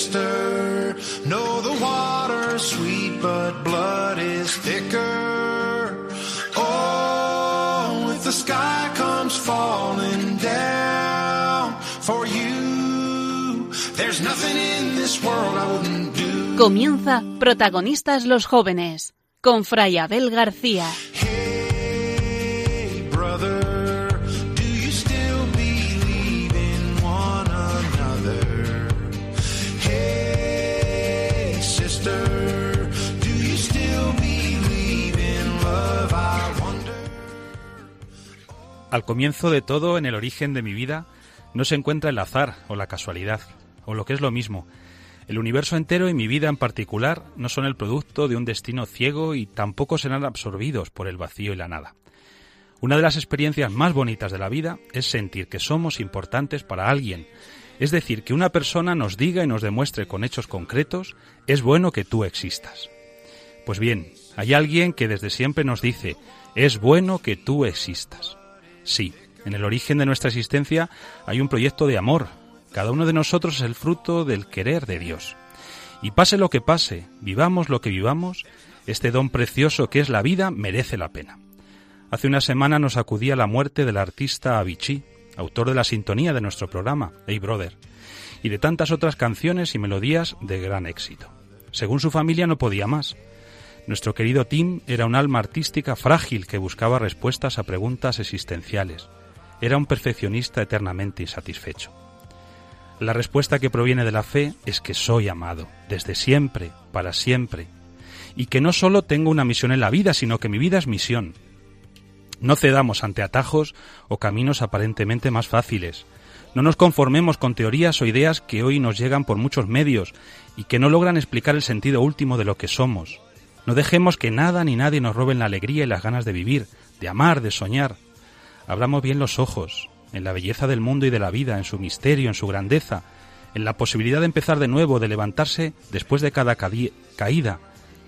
sister. No, the water's sweet, but blood is thicker. Oh, if the sky comes falling down for you, there's nothing in this world I wouldn't do. Comienza Protagonistas los Jóvenes con Fray Abel García. Al comienzo de todo, en el origen de mi vida, no se encuentra el azar o la casualidad, o lo que es lo mismo. El universo entero y mi vida en particular no son el producto de un destino ciego y tampoco serán absorbidos por el vacío y la nada. Una de las experiencias más bonitas de la vida es sentir que somos importantes para alguien, es decir, que una persona nos diga y nos demuestre con hechos concretos, es bueno que tú existas. Pues bien, hay alguien que desde siempre nos dice, es bueno que tú existas. Sí, en el origen de nuestra existencia hay un proyecto de amor. Cada uno de nosotros es el fruto del querer de Dios. Y pase lo que pase, vivamos lo que vivamos, este don precioso que es la vida merece la pena. Hace una semana nos acudía la muerte del artista Avicii, autor de la sintonía de nuestro programa, Hey Brother, y de tantas otras canciones y melodías de gran éxito. Según su familia no podía más. Nuestro querido Tim era un alma artística frágil que buscaba respuestas a preguntas existenciales. Era un perfeccionista eternamente insatisfecho. La respuesta que proviene de la fe es que soy amado, desde siempre, para siempre, y que no solo tengo una misión en la vida, sino que mi vida es misión. No cedamos ante atajos o caminos aparentemente más fáciles. No nos conformemos con teorías o ideas que hoy nos llegan por muchos medios y que no logran explicar el sentido último de lo que somos. No dejemos que nada ni nadie nos roben la alegría y las ganas de vivir, de amar, de soñar. Abramos bien los ojos, en la belleza del mundo y de la vida, en su misterio, en su grandeza, en la posibilidad de empezar de nuevo, de levantarse después de cada caída,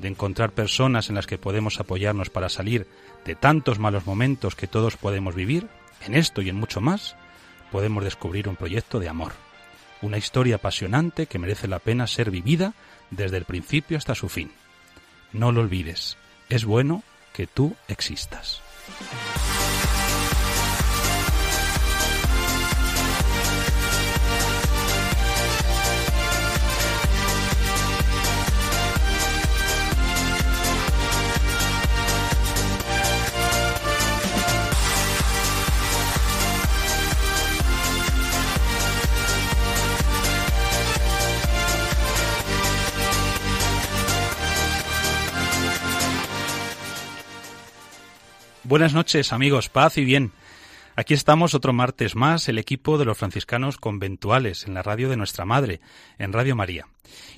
de encontrar personas en las que podemos apoyarnos para salir de tantos malos momentos que todos podemos vivir, en esto y en mucho más, podemos descubrir un proyecto de amor. Una historia apasionante que merece la pena ser vivida desde el principio hasta su fin. No lo olvides, es bueno que tú existas. Buenas noches, amigos, paz y bien. Aquí estamos otro martes más, el equipo de los franciscanos conventuales, en la radio de nuestra madre, en Radio María.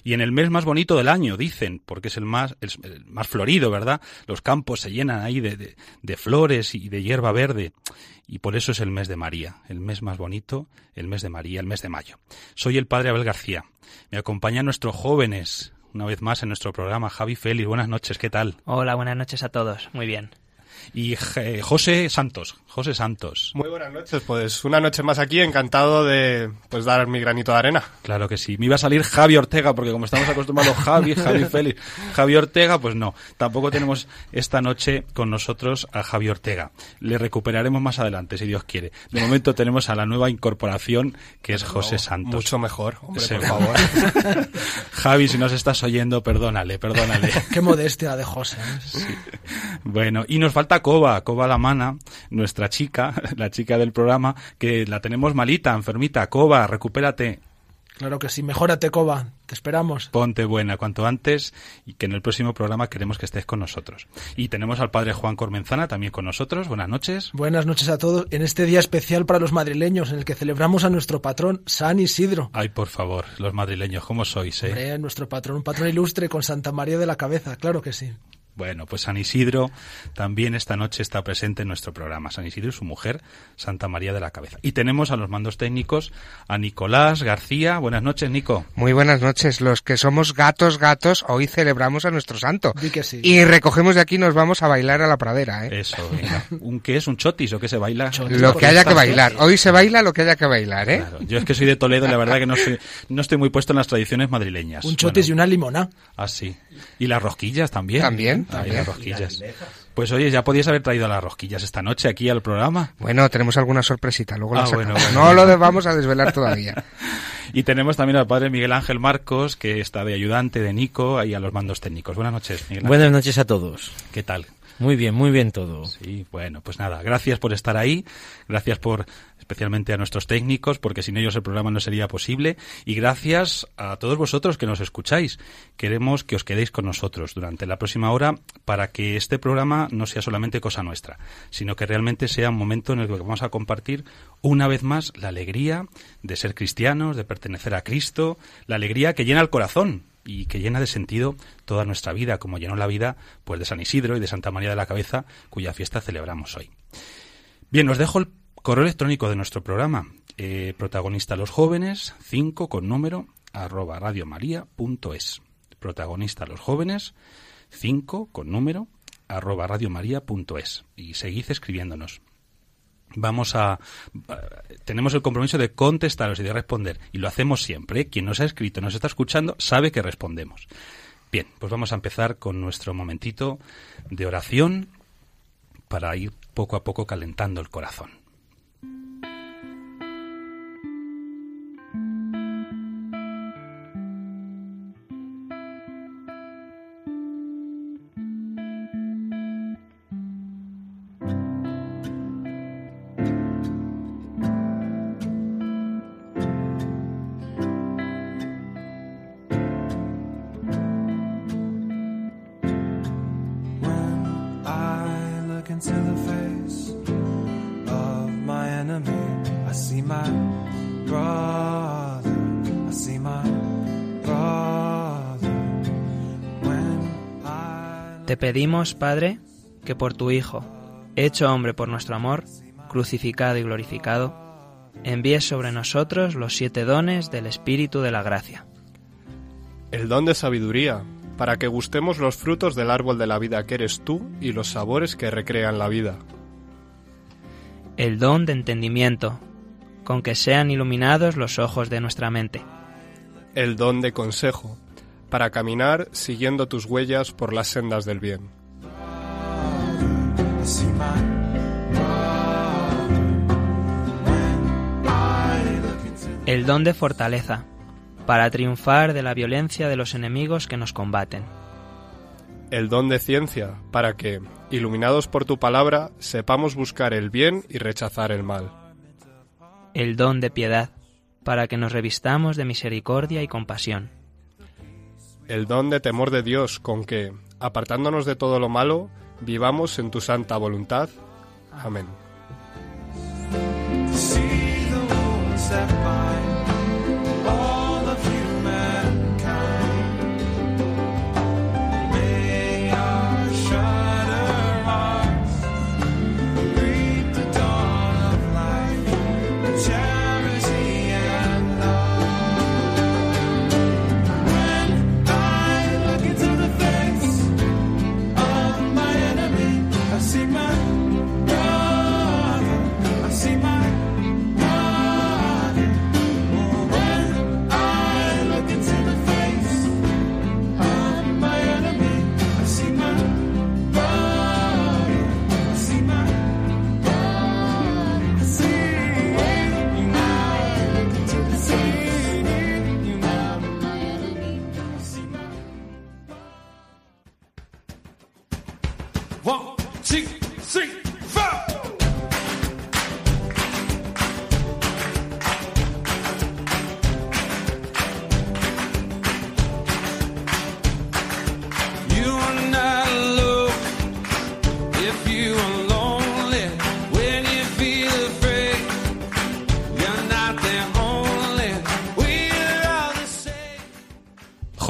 Y en el mes más bonito del año, dicen, porque es el más, el, más florido, ¿verdad? Los campos se llenan ahí de, de, de flores y de hierba verde. Y por eso es el mes de María, el mes más bonito, el mes de María, el mes de mayo. Soy el padre Abel García. Me acompañan nuestros jóvenes, una vez más en nuestro programa, Javi Félix. Buenas noches, ¿qué tal? Hola, buenas noches a todos. Muy bien. Y eh, José Santos. José Santos. Muy buenas noches, pues una noche más aquí, encantado de pues dar mi granito de arena. Claro que sí. Me iba a salir Javi Ortega, porque como estamos acostumbrados Javi, Javi Félix, Javi Ortega, pues no. Tampoco tenemos esta noche con nosotros a Javi Ortega. Le recuperaremos más adelante, si Dios quiere. De momento tenemos a la nueva incorporación, que es José Santos. Mucho mejor, hombre, Sí. por favor. Javi, si nos estás oyendo, perdónale, perdónale. Qué modestia de José. ¿eh? Bueno, y nos falta Coba, Coba la mana, nuestra chica, la chica del programa, que la tenemos malita, enfermita. Coba, recupérate, Claro que sí. Mejórate, Coba. Te esperamos. ponte buena cuanto antes y que en el próximo programa queremos que estés con nosotros. Y tenemos al padre Juan Cormenzana también con nosotros. Buenas noches. Buenas noches a todos en este día especial para los madrileños en el que celebramos a nuestro patrón, San Isidro. Ay, por favor, los madrileños, ¿cómo sois, eh? Hombre, nuestro patrón, un patrón ilustre con Santa María de la Cabeza, claro que sí. Bueno, pues San Isidro también esta noche está presente en nuestro programa. San Isidro y su mujer, Santa María de la Cabeza. Y tenemos a los mandos técnicos a Nicolás García. Buenas noches, Nico. Muy buenas noches. Los que somos gatos, gatos, hoy celebramos a nuestro santo. Di que sí. Y recogemos de aquí y nos vamos a bailar a la pradera, ¿eh? Eso, venga. ¿Un qué es? ¿Un chotis o qué se baila? Chotis. Lo que haya que bailar. Hoy se baila lo que haya que bailar, ¿eh? Claro, Yo es que soy de Toledo y la verdad que no, soy, no estoy muy puesto en las tradiciones madrileñas. Un chotis y una limona. Ah, sí. Y las rosquillas también. También, También. las rosquillas. Pues oye, ya podías haber traído las rosquillas esta noche aquí al programa. Bueno, tenemos alguna sorpresita, luego la Ah, bueno, bueno. No lo vamos a desvelar todavía. Y tenemos también al padre Miguel Ángel Marcos, que está de ayudante de Nico, ahí a los mandos técnicos. Buenas noches, Miguel Ángel. Buenas noches a todos. ¿Qué tal? Muy bien, muy bien todo. Sí, bueno, pues nada, gracias por estar ahí, gracias por especialmente a nuestros técnicos, porque sin ellos el programa no sería posible, y gracias a todos vosotros que nos escucháis. Queremos que os quedéis con nosotros durante la próxima hora para que este programa no sea solamente cosa nuestra, sino que realmente sea un momento en el que vamos a compartir una vez más la alegría de ser cristianos, de pertenecer a Cristo, la alegría que llena el corazón, y que llena de sentido toda nuestra vida, como llenó la vida pues de San Isidro y de Santa María de la Cabeza, cuya fiesta celebramos hoy. Bien, os dejo el correo electrónico de nuestro programa. Eh, protagonista los jóvenes, 5 con número, arroba radiomaria.es. Protagonista los jóvenes, 5 con número, arroba radiomaria.es. Y seguid escribiéndonos vamos a tenemos el compromiso de contestaros y de responder y lo hacemos siempre ¿eh? quien nos ha escrito nos está escuchando sabe que respondemos bien pues vamos a empezar con nuestro momentito de oración para ir poco a poco calentando el corazón Te pedimos, Padre, que por tu Hijo, hecho hombre por nuestro amor, crucificado y glorificado, envíes sobre nosotros los siete dones del Espíritu de la gracia. El don de sabiduría, para que gustemos los frutos del árbol de la vida que eres tú y los sabores que recrean la vida. El don de entendimiento, con que sean iluminados los ojos de nuestra mente. El don de consejo, para caminar siguiendo tus huellas por las sendas del bien. El don de fortaleza, para triunfar de la violencia de los enemigos que nos combaten. El don de ciencia, para que, iluminados por tu palabra, sepamos buscar el bien y rechazar el mal. El don de piedad, para que nos revistamos de misericordia y compasión. El don de temor de Dios, con que, apartándonos de todo lo malo, vivamos en tu santa voluntad. Amén.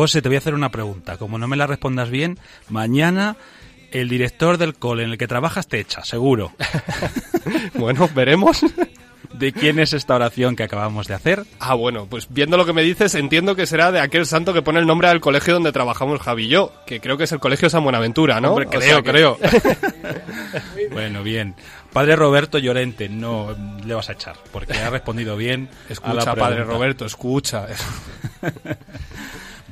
José, te voy a hacer una pregunta. Como no me la respondas bien, mañana el director del cole en el que trabajas te echa, seguro. Bueno, veremos. ¿De quién es esta oración que acabamos de hacer? Ah, bueno, pues viendo lo que me dices, entiendo que será de aquel santo que pone el nombre al colegio donde trabajamos Javi y yo, que creo que es el Colegio San Buenaventura, ¿no? Hombre, creo, que- creo. bueno, bien. Padre Roberto Llorente, no le vas a echar, porque ha respondido bien. a la Escucha, padre. Roberto, escucha.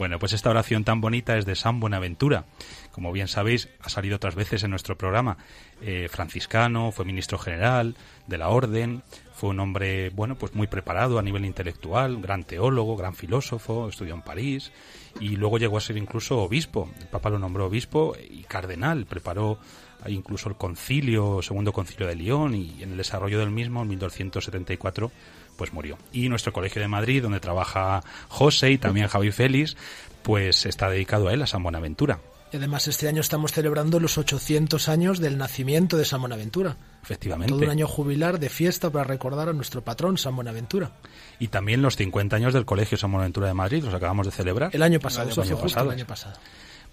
Bueno, pues esta oración tan bonita es de San Buenaventura. Como bien sabéis, ha salido otras veces en nuestro programa. Eh, franciscano, fue ministro general de la orden, fue un hombre, bueno, pues muy preparado a nivel intelectual, gran teólogo, gran filósofo, estudió en París y luego llegó a ser incluso obispo. El Papa lo nombró obispo y cardenal, preparó incluso el concilio, segundo concilio de León y en el desarrollo del mismo, en 1274, pues murió. Y nuestro colegio de Madrid, donde trabaja José y también Javi Félix, pues está dedicado a él, a San Buenaventura. Y además este año estamos celebrando los 800 años del nacimiento de San Buenaventura. Efectivamente. Todo un año jubilar de fiesta para recordar a nuestro patrón, San Buenaventura. Y también los 50 años del Colegio San Buenaventura de Madrid, los acabamos de celebrar. El año pasado, El año pasado. el año pasado.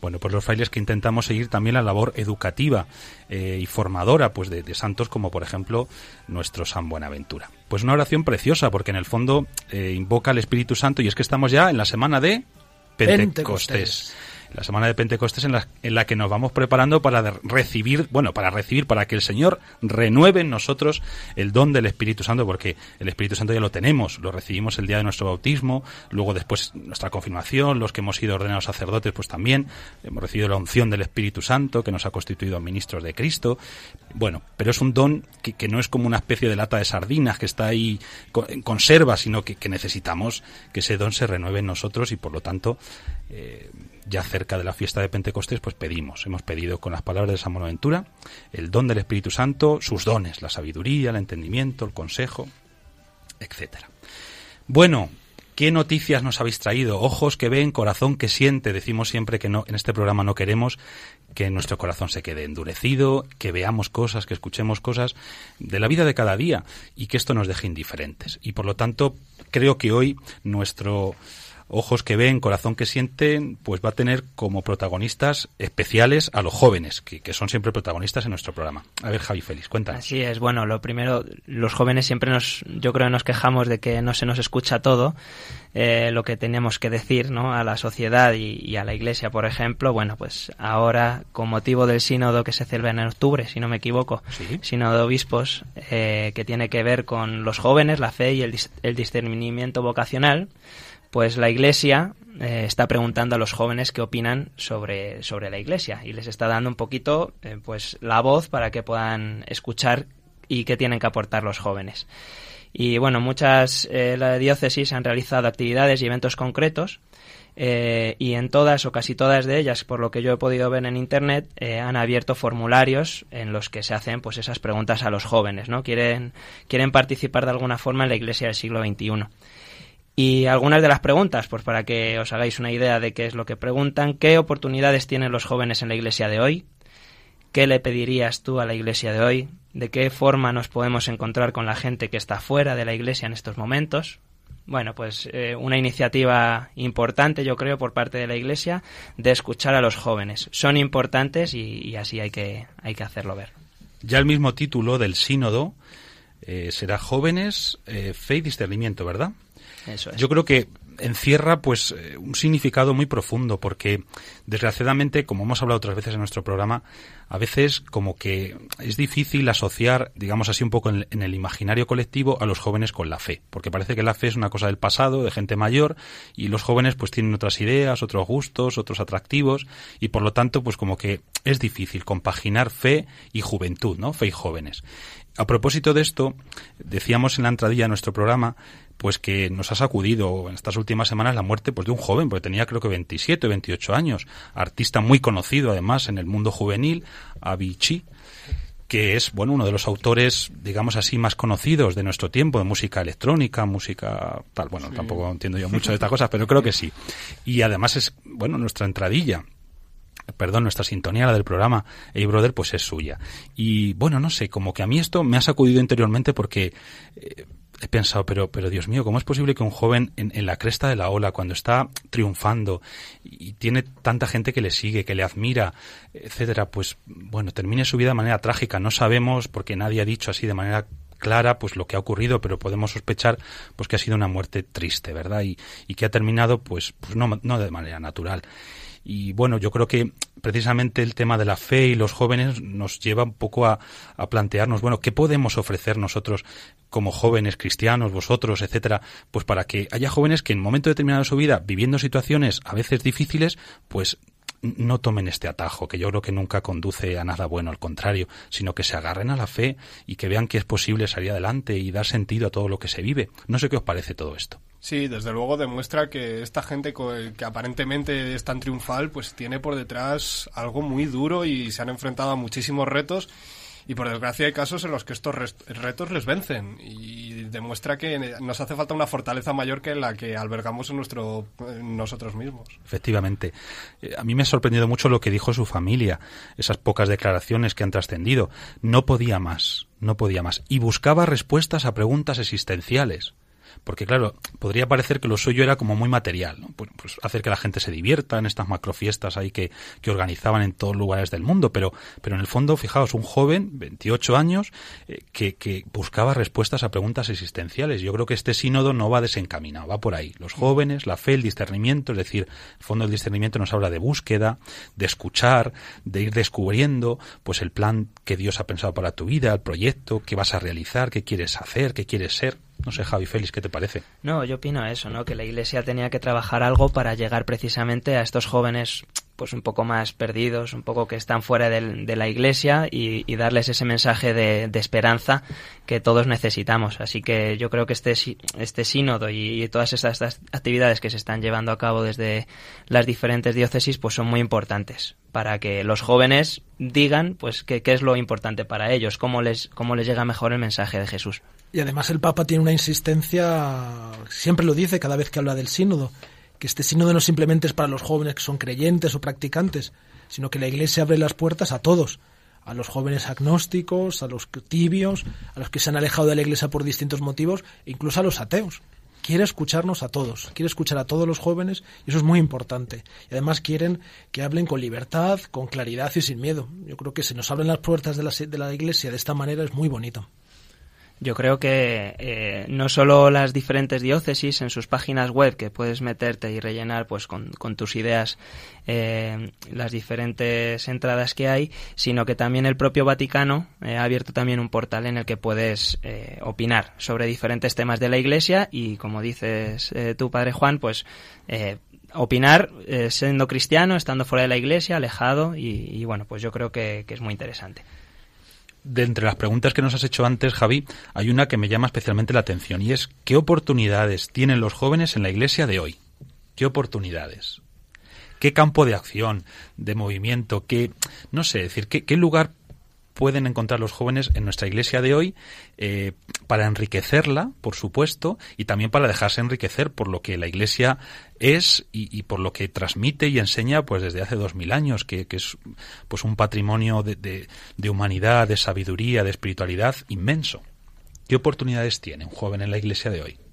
Bueno, pues los frailes que intentamos seguir también la labor educativa eh, y formadora pues de, de santos como por ejemplo nuestro San Buenaventura. Pues una oración preciosa porque en el fondo eh, invoca al Espíritu Santo y es que estamos ya en la semana de Pentecostés. Pentecostés. La semana de Pentecostés en la, en la que nos vamos preparando para recibir, bueno, para recibir, para que el Señor renueve en nosotros el don del Espíritu Santo, porque el Espíritu Santo ya lo tenemos, lo recibimos el día de nuestro bautismo, luego después nuestra confirmación, los que hemos sido ordenados sacerdotes, pues también hemos recibido la unción del Espíritu Santo, que nos ha constituido ministros de Cristo. Bueno, pero es un don que, no es como una especie de lata de sardinas que está ahí en conserva, sino que, que necesitamos que ese don se renueve en nosotros y por lo tanto eh, ya cerca de la fiesta de Pentecostés, pues pedimos, hemos pedido con las palabras de San Buenaventura el don del Espíritu Santo, sus dones, la sabiduría, el entendimiento, el consejo, etcétera. Bueno, ¿qué noticias nos habéis traído? Ojos que ven, corazón que siente. Decimos siempre que no, en este programa no queremos que nuestro corazón se quede endurecido, que veamos cosas, que escuchemos cosas de la vida de cada día y que esto nos deje indiferentes. Y por lo tanto, creo que hoy nuestro ojos que ven, corazón que sienten, pues va a tener como protagonistas especiales a los jóvenes, que, que son siempre protagonistas en nuestro programa. A ver, Javi Félix, cuéntanos. Así es, bueno, lo primero, los jóvenes siempre nos, yo creo nos quejamos de que no se nos escucha todo, eh, lo que tenemos que decir, ¿no? A la sociedad y, y a la iglesia, por ejemplo, bueno, pues ahora, con motivo del sínodo que se celebra en octubre, si no me equivoco, Sí. sínodo de obispos, eh, que tiene que ver con los jóvenes, la fe y el, dis- el discernimiento vocacional, pues la Iglesia eh, está preguntando a los jóvenes qué opinan sobre, sobre la Iglesia y les está dando un poquito eh, pues la voz para que puedan escuchar y qué tienen que aportar los jóvenes. Y bueno, muchas eh, la diócesis han realizado actividades y eventos concretos eh, y en todas o casi todas de ellas, por lo que yo he podido ver en internet, han abierto formularios en los que se hacen pues esas preguntas a los jóvenes, ¿no? Quieren quieren participar de alguna forma en la Iglesia del siglo XXI. Y algunas de las preguntas, pues para que os hagáis una idea de qué es lo que preguntan, ¿qué oportunidades tienen los jóvenes en la iglesia de hoy? ¿Qué le pedirías tú a la iglesia de hoy? ¿De qué forma nos podemos encontrar con la gente que está fuera de la iglesia en estos momentos? Bueno, pues eh, una iniciativa importante, yo creo, por parte de la Iglesia de escuchar a los jóvenes. Son importantes y, así hay que, hay que hacerlo ver. Ya el mismo título del sínodo eh, será Jóvenes, eh, Fe y Discernimiento, ¿verdad? Yo creo que encierra pues eh, un significado muy profundo porque desgraciadamente como hemos hablado otras veces en nuestro programa a veces como que es difícil asociar digamos así un poco en, en el imaginario colectivo a los jóvenes con la fe porque parece que la fe es una cosa del pasado de gente mayor y los jóvenes pues tienen otras ideas otros gustos otros atractivos y por lo tanto pues como que es difícil compaginar fe y juventud no fe y jóvenes. A propósito de esto decíamos en la entradilla de nuestro programa pues que nos ha sacudido en estas últimas semanas la muerte pues de un joven, porque tenía creo que 27 o 28 años, artista muy conocido además en el mundo juvenil, Avicii, que es bueno uno de los autores, digamos así, más conocidos de nuestro tiempo, de música electrónica, música tal, bueno, tampoco entiendo yo mucho de estas cosas, pero creo que sí. Y además es, bueno, nuestra entradilla perdón, nuestra sintonía, la del programa Hey Brother, pues es suya. Y bueno, no sé, como que a mí esto me ha sacudido interiormente porque eh, he pensado, pero, pero Dios mío, ¿cómo es posible que un joven en, en la cresta de la ola, cuando está triunfando y tiene tanta gente que le sigue, que le admira, etcétera, pues bueno, termine su vida de manera trágica? No sabemos, porque nadie ha dicho así de manera clara pues lo que ha ocurrido, pero podemos sospechar pues que ha sido una muerte triste, ¿verdad? Y, y que ha terminado pues, pues no, no de manera natural. Y bueno, yo creo que precisamente el tema de la fe y los jóvenes nos lleva un poco a, plantearnos, bueno, ¿qué podemos ofrecer nosotros como jóvenes cristianos, vosotros, etcétera? Pues para que haya jóvenes que en un momento determinado de su vida, viviendo situaciones a veces difíciles, pues no tomen este atajo, que yo creo que nunca conduce a nada bueno, al contrario, sino que se agarren a la fe y que vean que es posible salir adelante y dar sentido a todo lo que se vive. No sé qué os parece todo esto. Sí, desde luego demuestra que esta gente que aparentemente es tan triunfal, pues tiene por detrás algo muy duro y se han enfrentado a muchísimos retos y por desgracia hay casos en los que estos retos les vencen y demuestra que nos hace falta una fortaleza mayor que la que albergamos en, nuestro, nosotros mismos. Efectivamente. Eh, a mí me ha sorprendido mucho lo que dijo su familia, esas pocas declaraciones que han trascendido. No podía más, no podía más. Y buscaba respuestas a preguntas existenciales porque claro, podría parecer que lo suyo era como muy material, ¿no? pues, hacer que la gente se divierta en estas macrofiestas ahí que, que organizaban en todos lugares del mundo, pero, pero en el fondo, fijaos, un joven, 28 años, eh, que, que buscaba respuestas a preguntas existenciales. Yo creo que este sínodo no va desencaminado, va por ahí. Los jóvenes, la fe, el discernimiento, es decir, el fondo del discernimiento nos habla de búsqueda, de escuchar, de ir descubriendo, pues el plan que Dios ha pensado para tu vida, el proyecto, qué vas a realizar, qué quieres hacer, qué quieres ser. No sé, Javi Félix, ¿qué te parece? No, yo opino eso, ¿no? Que la Iglesia tenía que trabajar algo para llegar precisamente a estos jóvenes pues un poco más perdidos, un poco que están fuera de, de la iglesia y, darles ese mensaje de, de, esperanza que todos necesitamos. Así que yo creo que este, este sínodo y, todas estas, actividades que se están llevando a cabo desde las diferentes diócesis pues son muy importantes para que los jóvenes digan pues qué, qué es lo importante para ellos, cómo les, cómo les llega mejor el mensaje de Jesús. Y además el Papa tiene una insistencia, siempre lo dice cada vez que habla del sínodo, que este sínodo no simplemente es para los jóvenes que son creyentes o practicantes, sino que la Iglesia abre las puertas a todos, a los jóvenes agnósticos, a los tibios, a los que se han alejado de la Iglesia por distintos motivos, e incluso a los ateos. Quiere escucharnos a todos, quiere escuchar a todos los jóvenes y eso es muy importante. Y además quieren que hablen con libertad, con claridad y sin miedo. Yo creo que si nos abren las puertas de la, de la Iglesia de esta manera es muy bonito. Yo creo que eh, no solo las diferentes diócesis en sus páginas web que puedes meterte y rellenar pues con, tus ideas eh, las diferentes entradas que hay, sino que también el propio Vaticano eh, ha abierto también un portal en el que puedes eh, opinar sobre diferentes temas de la Iglesia y como dices eh, tu padre Juan, pues opinar siendo cristiano, estando fuera de la Iglesia, alejado y, y bueno, pues yo creo que es muy interesante de entre las preguntas que nos has hecho antes, Javi, hay una que me llama especialmente la atención y es ¿qué oportunidades tienen los jóvenes en la iglesia de hoy? ¿Qué oportunidades? ¿Qué campo de acción, de movimiento, qué, no sé, decir, qué, qué lugar pueden encontrar los jóvenes en nuestra iglesia de hoy eh, para enriquecerla, por supuesto, y también para dejarse enriquecer por lo que la iglesia es y, por lo que transmite y enseña pues desde hace dos mil años, que, es pues un patrimonio de humanidad, de sabiduría, de espiritualidad inmenso. ¿Qué oportunidades tiene un joven en la iglesia de hoy?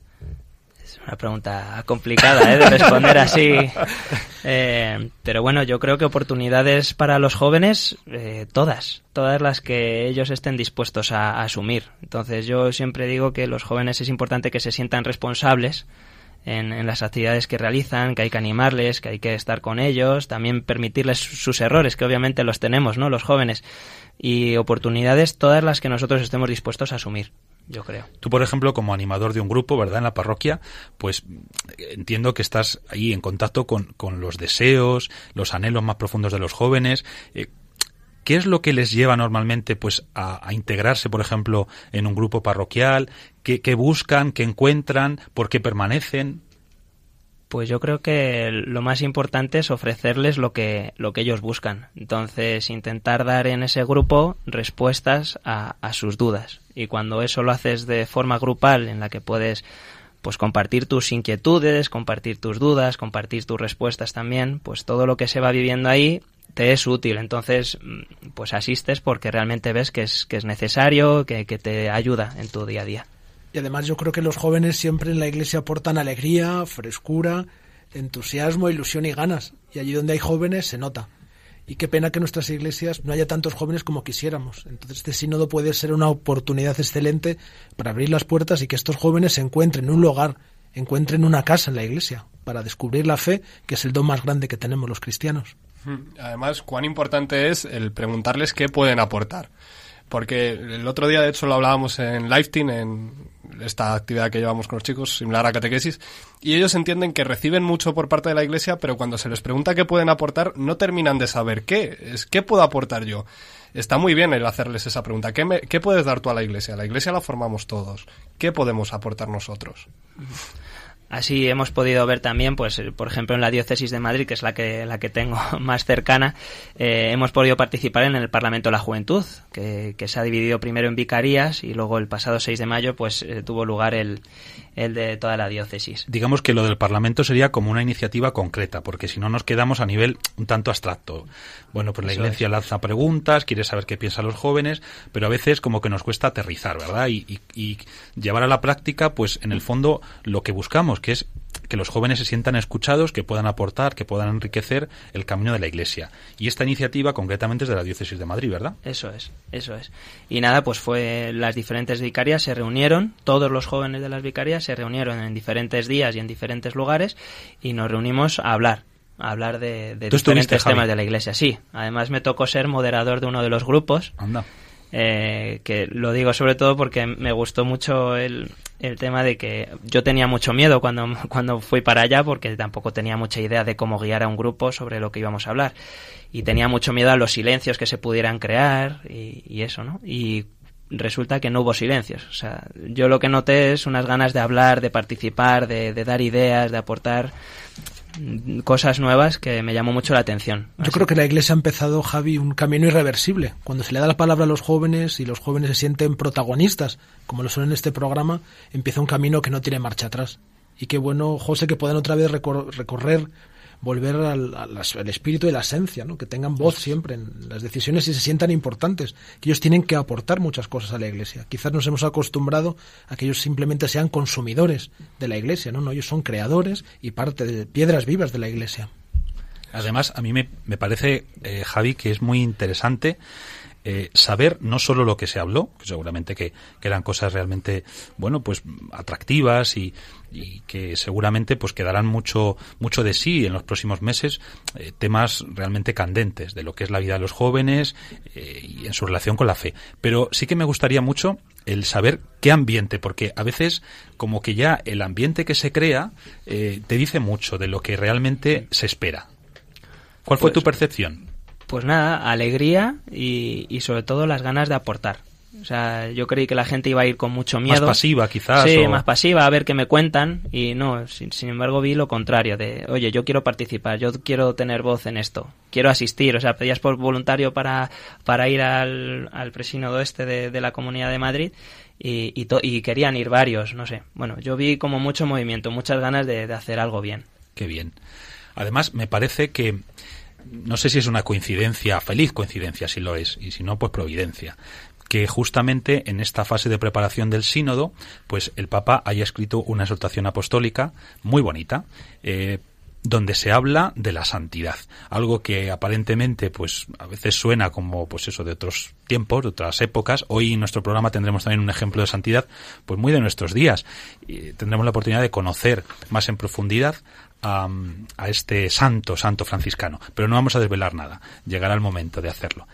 Una pregunta complicada ¿eh? de responder así. Eh, pero bueno, yo creo que oportunidades para los jóvenes, eh, todas, todas las que ellos estén dispuestos a, a, asumir. Entonces yo siempre digo que los jóvenes es importante que se sientan responsables en, en, las actividades que realizan, que hay que animarles, que hay que estar con ellos, también permitirles sus errores, que obviamente los tenemos, ¿no? Los jóvenes. Y oportunidades todas las que nosotros estemos dispuestos a asumir yo creo. Tú, por ejemplo, como animador de un grupo, ¿verdad? En la parroquia, pues entiendo que estás ahí en contacto con, con los deseos, los anhelos más profundos de los jóvenes. Eh, ¿Qué es lo que les lleva normalmente pues a, a, integrarse, por ejemplo, en un grupo parroquial? ¿Qué, qué buscan? ¿Qué encuentran? ¿Por qué permanecen? Pues yo creo que lo más importante es ofrecerles lo que, lo que ellos buscan. Entonces, intentar dar en ese grupo respuestas a, sus dudas. Y cuando eso lo haces de forma grupal, en la que puedes pues compartir tus inquietudes, compartir tus dudas, compartir tus respuestas también, pues todo lo que se va viviendo ahí te es útil. Entonces, pues asistes porque realmente ves que es, que es necesario, que, que te ayuda en tu día a día. Y además yo creo que los jóvenes siempre en la iglesia aportan alegría, frescura, entusiasmo, ilusión y ganas. Y allí donde hay jóvenes se nota. Y qué pena que en nuestras iglesias no haya tantos jóvenes como quisiéramos. Entonces este sínodo puede ser una oportunidad excelente para abrir las puertas y que estos jóvenes se encuentren un lugar, encuentren una casa en la iglesia, para descubrir la fe, que es el don más grande que tenemos los cristianos. Mm, Además, cuán importante es el preguntarles qué pueden aportar. Porque el otro día, de hecho, lo hablábamos en Lifeteam, en esta actividad que llevamos con los chicos, similar a catequesis, y ellos entienden que reciben mucho por parte de la iglesia, pero cuando se les pregunta qué pueden aportar, no terminan de saber qué. Es qué puedo aportar yo. Está muy bien el hacerles esa pregunta. ¿Qué, qué puedes dar tú a la iglesia? La iglesia la formamos todos. ¿Qué podemos aportar nosotros? Así hemos podido ver también, pues, eh, por ejemplo, en la diócesis de Madrid, que es la que la que tengo más cercana, eh, hemos podido participar en el Parlamento de la Juventud, que, se ha dividido primero en vicarías y luego el pasado 6 de mayo, pues, eh, tuvo lugar el, el de toda la diócesis. Digamos que lo del Parlamento sería como una iniciativa concreta, porque si no nos quedamos a nivel un tanto abstracto. Bueno, pues la Eso iglesia es. lanza preguntas, quiere saber qué piensan los jóvenes, pero a veces como que nos cuesta aterrizar, ¿verdad? Y, y- y llevar a la práctica, pues en el fondo lo que buscamos, que es que los jóvenes se sientan escuchados, que puedan aportar, que puedan enriquecer el camino de la iglesia. Y esta iniciativa concretamente es de la diócesis de Madrid, ¿verdad? Eso es, eso es. Y nada, pues fue las diferentes vicarias se reunieron, todos los jóvenes de las vicarias se reunieron en diferentes días y en diferentes lugares y nos reunimos a hablar, a hablar de, de ¿Tú estuviste, diferentes temas de la iglesia. Sí, además me tocó ser moderador de uno de los grupos, Anda. eh, que lo digo sobre todo porque me gustó mucho el, el tema de que yo tenía mucho miedo cuando, cuando fui para allá porque tampoco tenía mucha idea de cómo guiar a un grupo sobre lo que íbamos a hablar. Y tenía mucho miedo a los silencios que se pudieran crear y, y eso, ¿no? Y resulta que no hubo silencios. O sea, yo lo que noté es unas ganas de hablar, de participar, de, de dar ideas, de aportar cosas nuevas que me llamó mucho la atención. Yo Así creo que la Iglesia ha empezado, Javi, un camino irreversible. Cuando se le da la palabra a los jóvenes y los jóvenes se sienten protagonistas, como lo son en este programa, empieza un camino que no tiene marcha atrás. Y qué bueno, José, que puedan otra vez recor- recorrer, volver al, espíritu y la esencia, ¿no? que tengan voz siempre en las decisiones y se sientan importantes, que ellos tienen que aportar muchas cosas a la Iglesia. Quizás nos hemos acostumbrado a que ellos simplemente sean consumidores de la Iglesia, ¿no? no ellos son creadores y parte de piedras vivas de la Iglesia. Además, a mí me, me parece, eh, Javi, que es muy interesante eh, saber no solo lo que se habló, que seguramente que, que eran cosas realmente, bueno, pues atractivas y, y que seguramente pues quedarán mucho, mucho de sí en los próximos meses, eh, temas realmente candentes de lo que es la vida de los jóvenes eh, y en su relación con la fe. Pero sí que me gustaría mucho el saber qué ambiente, porque a veces como que ya el ambiente que se crea eh, te dice mucho de lo que realmente se espera. ¿Cuál fue Pues- tu percepción? Pues nada, alegría y, y sobre todo las ganas de aportar. O sea, yo creí que la gente iba a ir con mucho miedo. Más pasiva, quizás. Sí, o- más pasiva, a ver qué me cuentan. Y no, sin, sin embargo vi lo contrario, de, oye, yo quiero participar, yo quiero tener voz en esto, quiero asistir. O sea, pedías por voluntario para, para ir al, al presínodo este de, de la Comunidad de Madrid y, y, to- y querían ir varios, no sé. Bueno, yo vi como mucho movimiento, muchas ganas de, de hacer algo bien. Qué bien. Además, me parece que no sé si es una coincidencia, feliz coincidencia si lo es, y si no, pues providencia, que justamente en esta fase de preparación del sínodo, pues el Papa haya escrito una exhortación apostólica muy bonita, eh, donde se habla de la santidad, algo que aparentemente pues a veces suena como pues eso de otros tiempos, de otras épocas. Hoy en nuestro programa tendremos también un ejemplo de santidad pues muy de nuestros días. Tendremos la oportunidad de conocer más en profundidad a, este santo, santo franciscano. Pero no vamos a desvelar nada. Llegará el momento de hacerlo.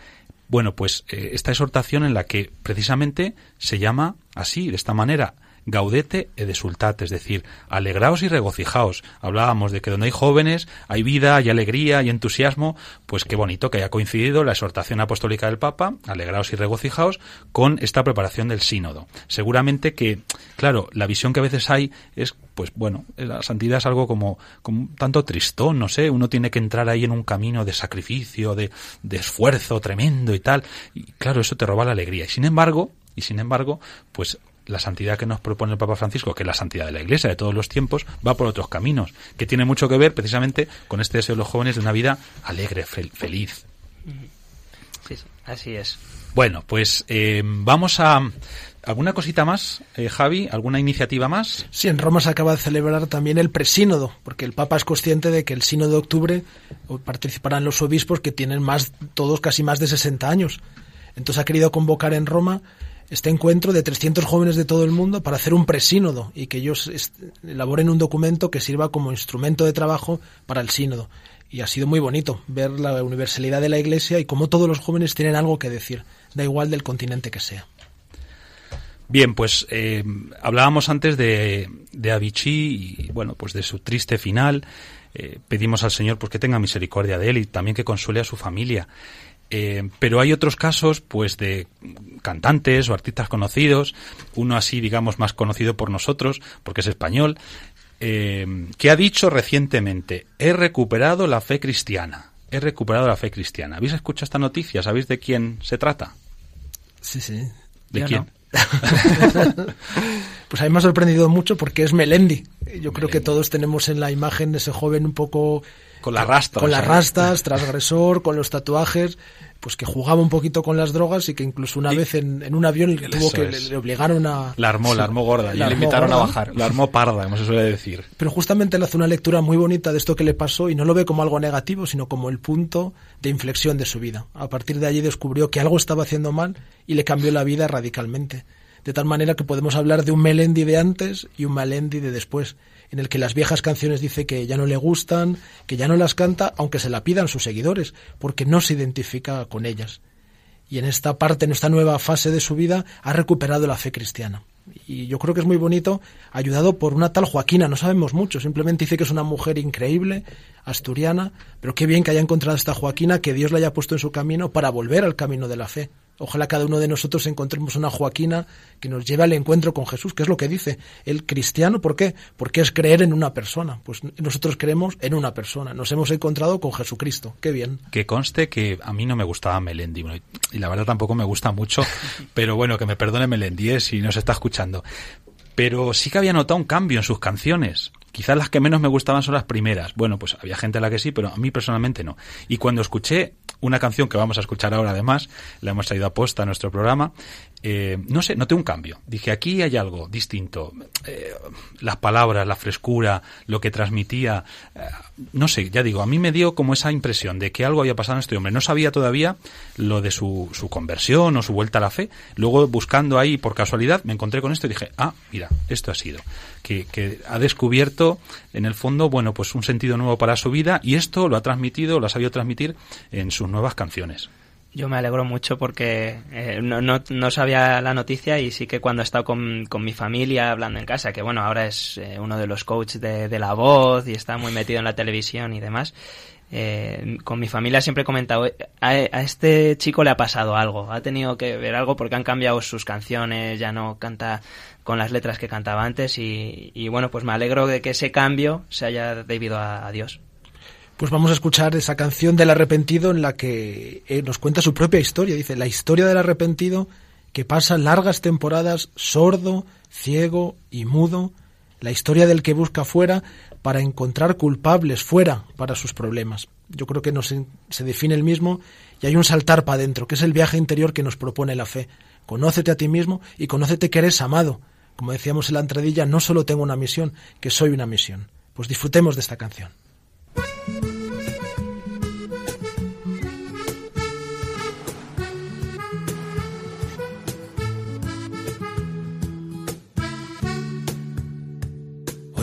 Bueno, pues eh, esta exhortación en la que precisamente se llama así, de esta manera, gaudete ed exultate, es decir, alegraos y regocijaos. Hablábamos de que donde hay jóvenes hay vida, hay alegría, hay entusiasmo, pues qué bonito que haya coincidido la exhortación apostólica del Papa, alegraos y regocijaos, con esta preparación del sínodo. Seguramente que, claro, la visión que a veces hay es, pues bueno, la santidad es algo como, como tanto tristón, no sé, uno tiene que entrar ahí en un camino de sacrificio, de, de esfuerzo tremendo y tal, y claro, eso te roba la alegría. Y sin embargo, y sin embargo, pues la santidad que nos propone el Papa Francisco, que es la santidad de la Iglesia de todos los tiempos, va por otros caminos, que tiene mucho que ver precisamente con este deseo de los jóvenes de una vida alegre, fel- feliz. Sí, sí, así es. Bueno, pues eh, vamos a ¿Alguna cosita más, eh, Javi? ¿Alguna iniciativa más? Sí, en Roma se acaba de celebrar también el presínodo, porque el Papa es consciente de que el sínodo de octubre participarán los obispos que tienen más, todos casi más de 60 años. Entonces ha querido convocar en Roma este encuentro de 300 jóvenes de todo el mundo para hacer un presínodo y que ellos elaboren un documento que sirva como instrumento de trabajo para el sínodo. Y ha sido muy bonito ver la universalidad de la Iglesia y cómo todos los jóvenes tienen algo que decir, da igual del continente que sea. Bien, pues eh, hablábamos antes de, de Avicii y bueno, pues de su triste final. Eh, pedimos al Señor pues que tenga misericordia de él y también que consuele a su familia. Eh, pero hay otros casos, pues, de cantantes o artistas conocidos, uno así, digamos, más conocido por nosotros, porque es español, eh, que ha dicho recientemente, he recuperado la fe cristiana. He recuperado la fe cristiana. ¿Habéis escuchado esta noticia? ¿Sabéis de quién se trata? Sí, sí. ¿De Yo quién? no. Pues a mí me ha sorprendido mucho porque es Melendi. Yo creo que todos tenemos en la imagen ese joven un poco Con las rastas. con las ¿sabes? rastas, transgresor, con los tatuajes, pues que jugaba un poquito con las drogas y que incluso una Y- vez en, en un avión le, tuvo que, le, le obligaron a... La armó, la armó gorda. Y le invitaron a bajar. La armó parda, como se suele decir. Pero justamente él hace una lectura muy bonita de esto que le pasó y no lo ve como algo negativo, sino como el punto de inflexión de su vida. A partir de allí descubrió que algo estaba haciendo mal y le cambió la vida radicalmente. De tal manera que podemos hablar de un Melendi de antes y un Melendi de después, en el que las viejas canciones dice que ya no le gustan, que ya no las canta, aunque se la pidan sus seguidores, porque no se identifica con ellas. Y en esta parte, en esta nueva fase de su vida, ha recuperado la fe cristiana. Y yo creo que es muy bonito, ayudado por una tal Joaquina, no sabemos mucho, simplemente dice que es una mujer increíble, asturiana, pero qué bien que haya encontrado esta Joaquina, que Dios la haya puesto en su camino para volver al camino de la fe. Ojalá cada uno de nosotros encontremos una Joaquina que nos lleve al encuentro con Jesús, que es lo que dice el cristiano. ¿Por qué? Porque es creer en una persona. Pues nosotros creemos en una persona. Nos hemos encontrado con Jesucristo. Qué bien. Que conste que a mí no me gustaba Melendi, y la verdad tampoco me gusta mucho, pero bueno, que me perdone Melendi eh, si nos está escuchando. Pero sí que había notado un cambio en sus canciones. Quizás las que menos me gustaban son las primeras. Bueno, pues había gente a la que sí, pero a mí personalmente no. Y cuando escuché una canción que vamos a escuchar ahora además, la hemos traído a posta a nuestro programa, eh, no sé, noté un cambio. Dije, aquí hay algo distinto. Eh, las palabras, la frescura, lo que transmitía, eh, no sé, ya digo, a mí me dio como esa impresión de que algo había pasado en este hombre. No sabía todavía lo de su, su conversión o su vuelta a la fe. Luego, buscando ahí por casualidad, me encontré con esto y dije, ah, mira, esto ha sido. Que, que ha descubierto, en el fondo, bueno, pues un sentido nuevo para su vida y esto lo ha transmitido, lo ha sabido transmitir en sus nuevas canciones. Yo me alegro mucho porque eh, no, no, no sabía la noticia y sí que cuando he estado con, con mi familia hablando en casa, que bueno, ahora es eh, uno de los coaches de, de la voz y está muy metido en la televisión y demás, eh, con mi familia siempre he comentado, "Eh, a, a este chico le ha pasado algo, ha tenido que ver algo porque han cambiado sus canciones, ya no canta con las letras que cantaba antes y, y bueno, pues me alegro de que ese cambio se haya debido a Dios. Pues vamos a escuchar esa canción del arrepentido en la que eh, nos cuenta su propia historia. Dice, la historia del arrepentido que pasa largas temporadas sordo, ciego y mudo. La historia del que busca fuera para encontrar culpables fuera para sus problemas. Yo creo que nos, se define el mismo y hay un saltar para adentro, que es el viaje interior que nos propone la fe. Conócete a ti mismo y conócete que eres amado. Como decíamos en la entradilla, no solo tengo una misión, que soy una misión. Pues disfrutemos de esta canción.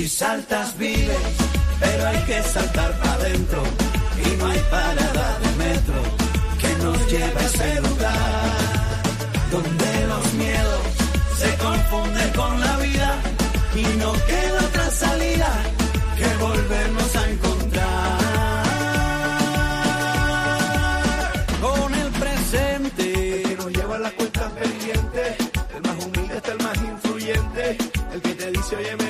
Si saltas vives, pero hay que saltar para adentro. Y no hay parada de metro que nos lleve a ese lugar donde los miedos se confunden con la vida y no queda otra salida que volvernos a encontrar con el presente. que nos lleva las cuentas pendientes. El más humilde hasta el más influyente. El que te Si oye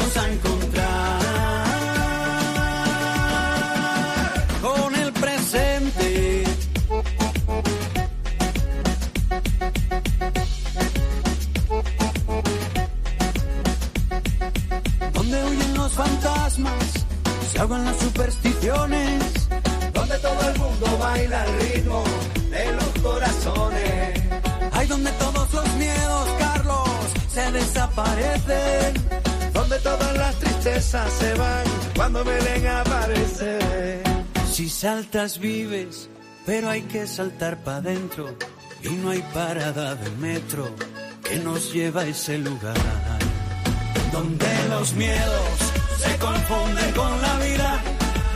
donde todos los miedos, Carlos, se desaparecen. Donde todas las tristezas se van cuando Belén aparece. Si saltas vives, pero hay que saltar para adentro y no hay parada de metro que nos lleva a ese lugar donde los miedos se confunden con la vida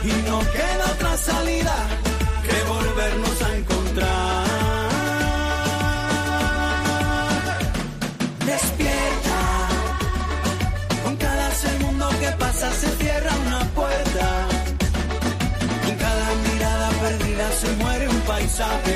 y no queda otra salida muere un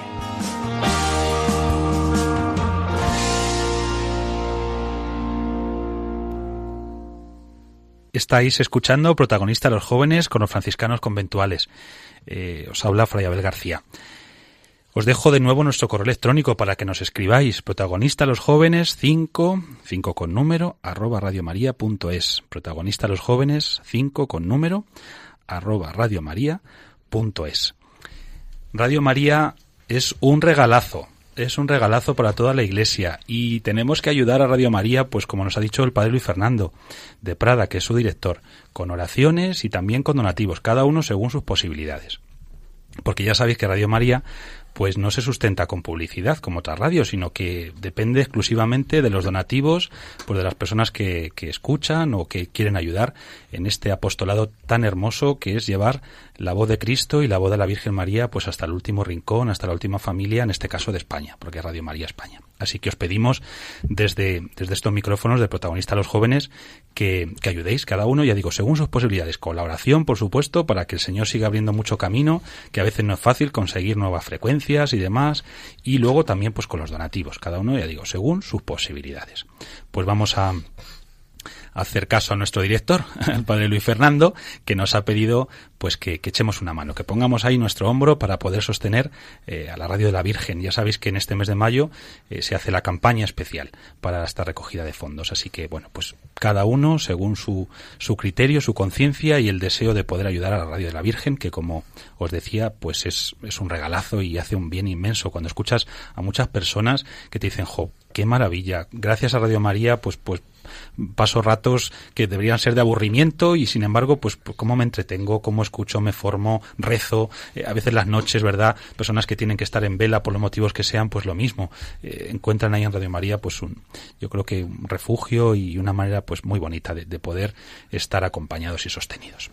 Estáis escuchando protagonista los jóvenes con los franciscanos conventuales. Eh, os habla Fray Abel García. Os dejo de nuevo nuestro correo electrónico para que nos escribáis. Protagonista los jóvenes 5, 5 con número, arroba radiomaria.es. Protagonista los jóvenes 5 con número, arroba radiomaria.es. Radio María es un regalazo. Es un regalazo para toda la iglesia y tenemos que ayudar a Radio María, pues como nos ha dicho el padre Luis Fernando de Prada, que es su director, con oraciones y también con donativos, cada uno según sus posibilidades. Porque ya sabéis que Radio María pues no se sustenta con publicidad como otras radios, sino que depende exclusivamente de los donativos, pues de las personas que, que escuchan o que quieren ayudar en este apostolado tan hermoso que es llevar la voz de Cristo y la voz de la Virgen María pues hasta el último rincón, hasta la última familia, en este caso de España, porque es Radio María España. Así que os pedimos desde, desde estos micrófonos de protagonista a los jóvenes que, que ayudéis cada uno, ya digo, según sus posibilidades, con la oración, por supuesto, para que el Señor siga abriendo mucho camino, que a veces no es fácil conseguir nuevas frecuencias y demás, y luego también pues con los donativos, cada uno, ya digo, según sus posibilidades. Pues vamos a, hacer caso a nuestro director, al padre Luis Fernando, que nos ha pedido pues que, echemos una mano, que pongamos ahí nuestro hombro para poder sostener eh, a la Radio de la Virgen. Ya sabéis que en este mes de mayo eh, se hace la campaña especial para esta recogida de fondos. Así que, bueno, pues cada uno según su, su criterio, su conciencia y el deseo de poder ayudar a la Radio de la Virgen, que como os decía, pues es, es un regalazo y hace un bien inmenso cuando escuchas a muchas personas que te dicen, jo, qué maravilla. Gracias a Radio María, pues, pues paso ratos que deberían ser de aburrimiento y sin embargo, pues, pues cómo me entretengo, cómo escucho, me formo, rezo, eh, a veces las noches, ¿verdad? Personas que tienen que estar en vela por los motivos que sean, pues lo mismo. Eh, encuentran ahí en Radio María, pues un, yo creo que un refugio y una manera, pues muy bonita de poder estar acompañados y sostenidos.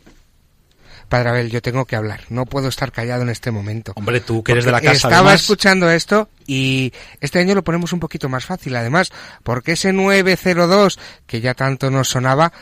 Padre Abel, yo tengo que hablar. No puedo estar callado en este momento. Hombre, tú que eres de la casa. Estaba escuchando esto y este año lo ponemos un poquito más fácil, además, porque ese 902 que ya tanto nos sonaba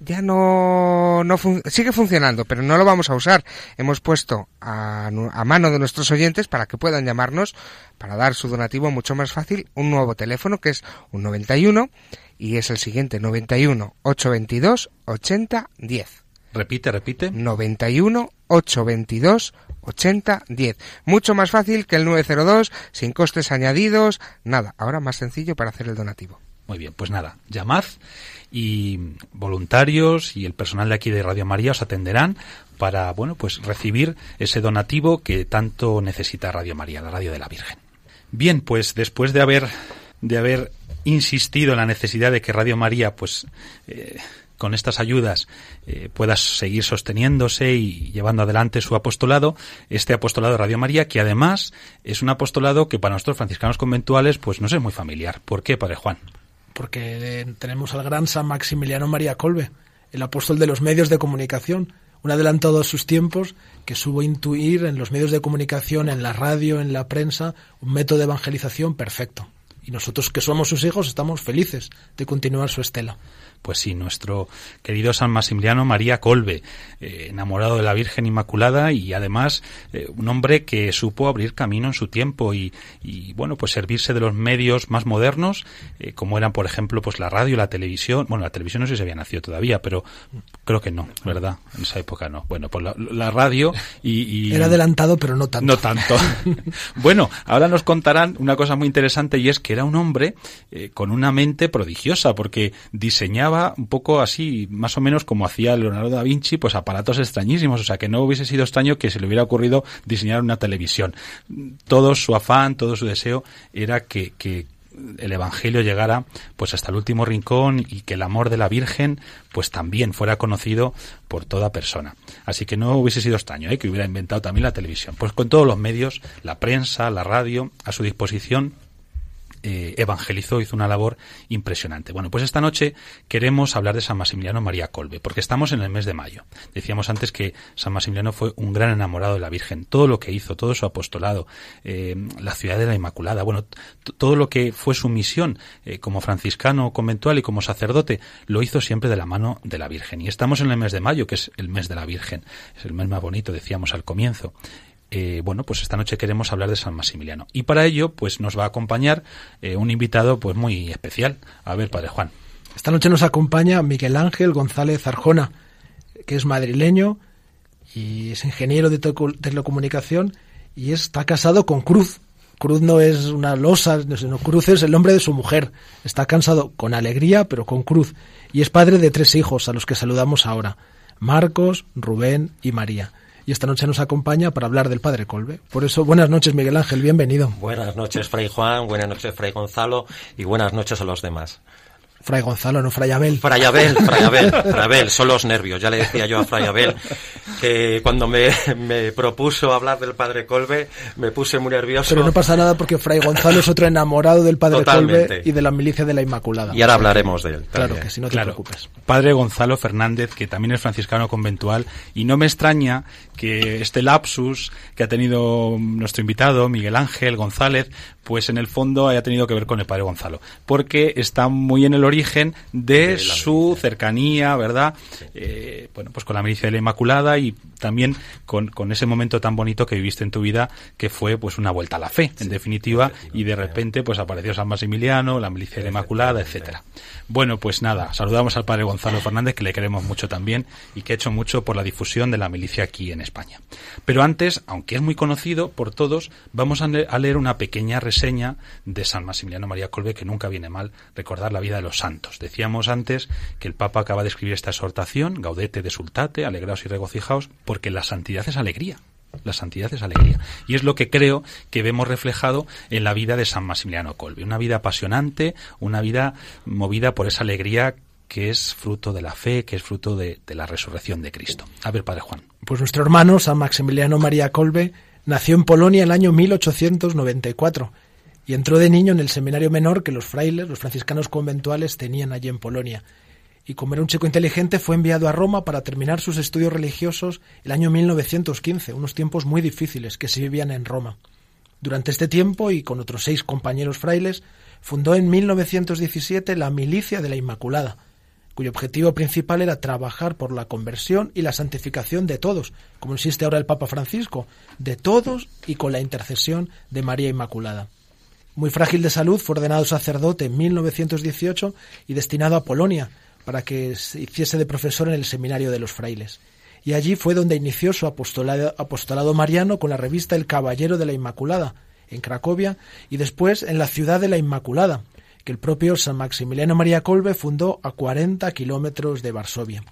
ya no, no sigue funcionando, pero no lo vamos a usar. Hemos puesto a, a, mano de nuestros oyentes para que puedan llamarnos para dar su donativo mucho más fácil un nuevo teléfono que es un 91 y es el siguiente 91 822 80 10. Repite, repite. 91 822 80 10. Mucho más fácil que el 902, sin costes añadidos, nada. Ahora más sencillo para hacer el donativo. Muy bien, pues nada, llamad y voluntarios y el personal de aquí de Radio María os atenderán para, bueno, pues recibir ese donativo que tanto necesita Radio María, la radio de la Virgen. Bien, pues después de haber de haber insistido en la necesidad de que Radio María pues eh, con estas ayudas eh, puedas seguir sosteniéndose y llevando adelante su apostolado, este apostolado de Radio María, que además es un apostolado que para nosotros franciscanos conventuales pues no es muy familiar. ¿Por qué, Padre Juan? Porque tenemos al gran San Maximiliano María Colbe, el apóstol de los medios de comunicación, un adelantado a sus tiempos que supo intuir en los medios de comunicación, en la radio, en la prensa, un método de evangelización perfecto. Y nosotros que somos sus hijos estamos felices de continuar su estela. Pues sí, nuestro querido San Maximiliano María Colbe, eh, enamorado de la Virgen Inmaculada y además eh, un hombre que supo abrir camino en su tiempo y, bueno, pues servirse de los medios más modernos, eh, como eran, por ejemplo, pues la radio, la televisión. Bueno, la televisión no sé si había nacido todavía, pero creo que no, ¿verdad? En esa época no. Bueno, pues la, radio y, Era adelantado, pero no tanto. No tanto. bueno, ahora nos contarán una cosa muy interesante y es que era un hombre con una mente prodigiosa porque diseñaba un poco así, más o menos como hacía Leonardo da Vinci, pues aparatos extrañísimos, o sea que no hubiese sido extraño que se le hubiera ocurrido diseñar una televisión. Todo su afán, todo su deseo era que, el evangelio llegara pues hasta el último rincón y que el amor de la Virgen pues también fuera conocido por toda persona. Así que no hubiese sido extraño ¿eh? que hubiera inventado también la televisión. Pues con todos los medios, la prensa, la radio a su disposición eh, evangelizó, hizo una labor impresionante. Bueno, pues esta noche queremos hablar de San Maximiliano María Colbe, porque estamos en el mes de mayo. Decíamos antes que San Maximiliano fue un gran enamorado de la Virgen. Todo lo que hizo, todo su apostolado, eh, la ciudad de la Inmaculada, bueno, todo lo que fue su misión eh, como franciscano conventual y como sacerdote, lo hizo siempre de la mano de la Virgen. Y estamos en el mes de mayo, que es el mes de la Virgen. Es el mes más bonito, decíamos al comienzo. Eh, bueno, pues esta noche queremos hablar de San Maximiliano. Y para ello, pues nos va a acompañar eh, un invitado pues muy especial. A ver, Padre Juan. Esta noche nos acompaña Miguel Ángel González Arjona, que es madrileño y es ingeniero de telecomunicación y está casado con Cruz. Cruz no es una losa, sino Cruz es el nombre de su mujer. Está cansado con alegría, pero con Cruz. Y es padre de tres hijos, a los que saludamos ahora. Marcos, Rubén y María y esta noche nos acompaña para hablar del Padre Colbe. Por eso, buenas noches, Miguel Ángel, bienvenido. Buenas noches, Fray Juan, buenas noches, Fray Gonzalo, y buenas noches a los demás. Fray Gonzalo, no Fray Abel. Fray Abel, Fray Abel, Fray Abel, son los nervios. Ya le decía yo a Fray Abel que cuando me, me, propuso hablar del Padre Colbe me puse muy nervioso. Pero no pasa nada porque Fray Gonzalo es otro enamorado del Padre Colbe y de la milicia de la Inmaculada. Y ahora hablaremos de él. Claro que si no te preocupes. Padre Gonzalo Fernández, que también es franciscano conventual, y no me extraña que este lapsus que ha tenido nuestro invitado, Miguel Ángel González, pues en el fondo haya tenido que ver con el Padre Gonzalo. Porque está muy en el origen de, su cercanía, ¿verdad? Eh, bueno, pues con la milicia de la Inmaculada y también con, con, ese momento tan bonito que viviste en tu vida, que fue pues una vuelta a la fe, en definitiva, y de repente pues apareció San Maximiliano, la milicia de la Inmaculada, etcétera. Bueno, pues nada, saludamos al padre Gonzalo Fernández, que le queremos mucho también y que ha hecho mucho por la difusión de la milicia aquí en España. Pero antes, aunque es muy conocido por todos, vamos a leer una pequeña reseña de San Maximiliano María Colbe, que nunca viene mal recordar la vida de los santos. Decíamos antes que el Papa acaba de escribir esta exhortación, Gaudete de Sultate, alegraos y regocijaos, porque la santidad es alegría. La santidad es alegría. Y es lo que creo que vemos reflejado en la vida de San Maximiliano Colbe. Una vida apasionante, una vida movida por esa alegría que es fruto de la fe, que es fruto de, la resurrección de Cristo. A ver, Padre Juan. Pues nuestro hermano, San Maximiliano María Colbe, nació en Polonia el año 1894 y entró de niño en el seminario menor que los frailes, los franciscanos conventuales, tenían allí en Polonia y como era un chico inteligente fue enviado a Roma para terminar sus estudios religiosos el año 1915, unos tiempos muy difíciles que se vivían en Roma. Durante este tiempo y con otros seis compañeros frailes, fundó en 1917 la Milicia de la Inmaculada, cuyo objetivo principal era trabajar por la conversión y la santificación de todos, como insiste ahora el Papa Francisco, de todos y con la intercesión de María Inmaculada. Muy frágil de salud, fue ordenado sacerdote en 1918 y destinado a Polonia, para que se hiciese de profesor en el seminario de los frailes. Y allí fue donde inició su apostolado, apostolado mariano con la revista El Caballero de la Inmaculada, en Cracovia, y después en la ciudad de la Inmaculada, que el propio San Maximiliano María Colbe fundó a 40 kilómetros de Varsovia.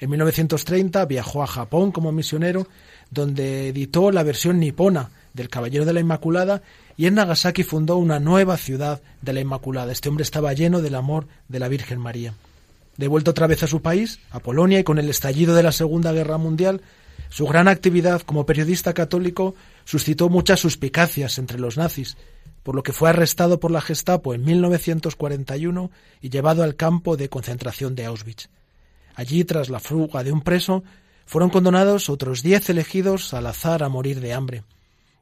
En 1930 viajó a Japón como misionero, donde editó la versión nipona del Caballero de la Inmaculada y en Nagasaki fundó una nueva ciudad de la Inmaculada. Este hombre estaba lleno del amor de la Virgen María. Devuelto otra vez a su país, a Polonia, y con el estallido de la Segunda Guerra Mundial, su gran actividad como periodista católico suscitó muchas suspicacias entre los nazis, por lo que fue arrestado por la Gestapo en 1941 y llevado al campo de concentración de Auschwitz. Allí, tras la fuga de un preso, fueron condenados otros diez elegidos al azar a morir de hambre.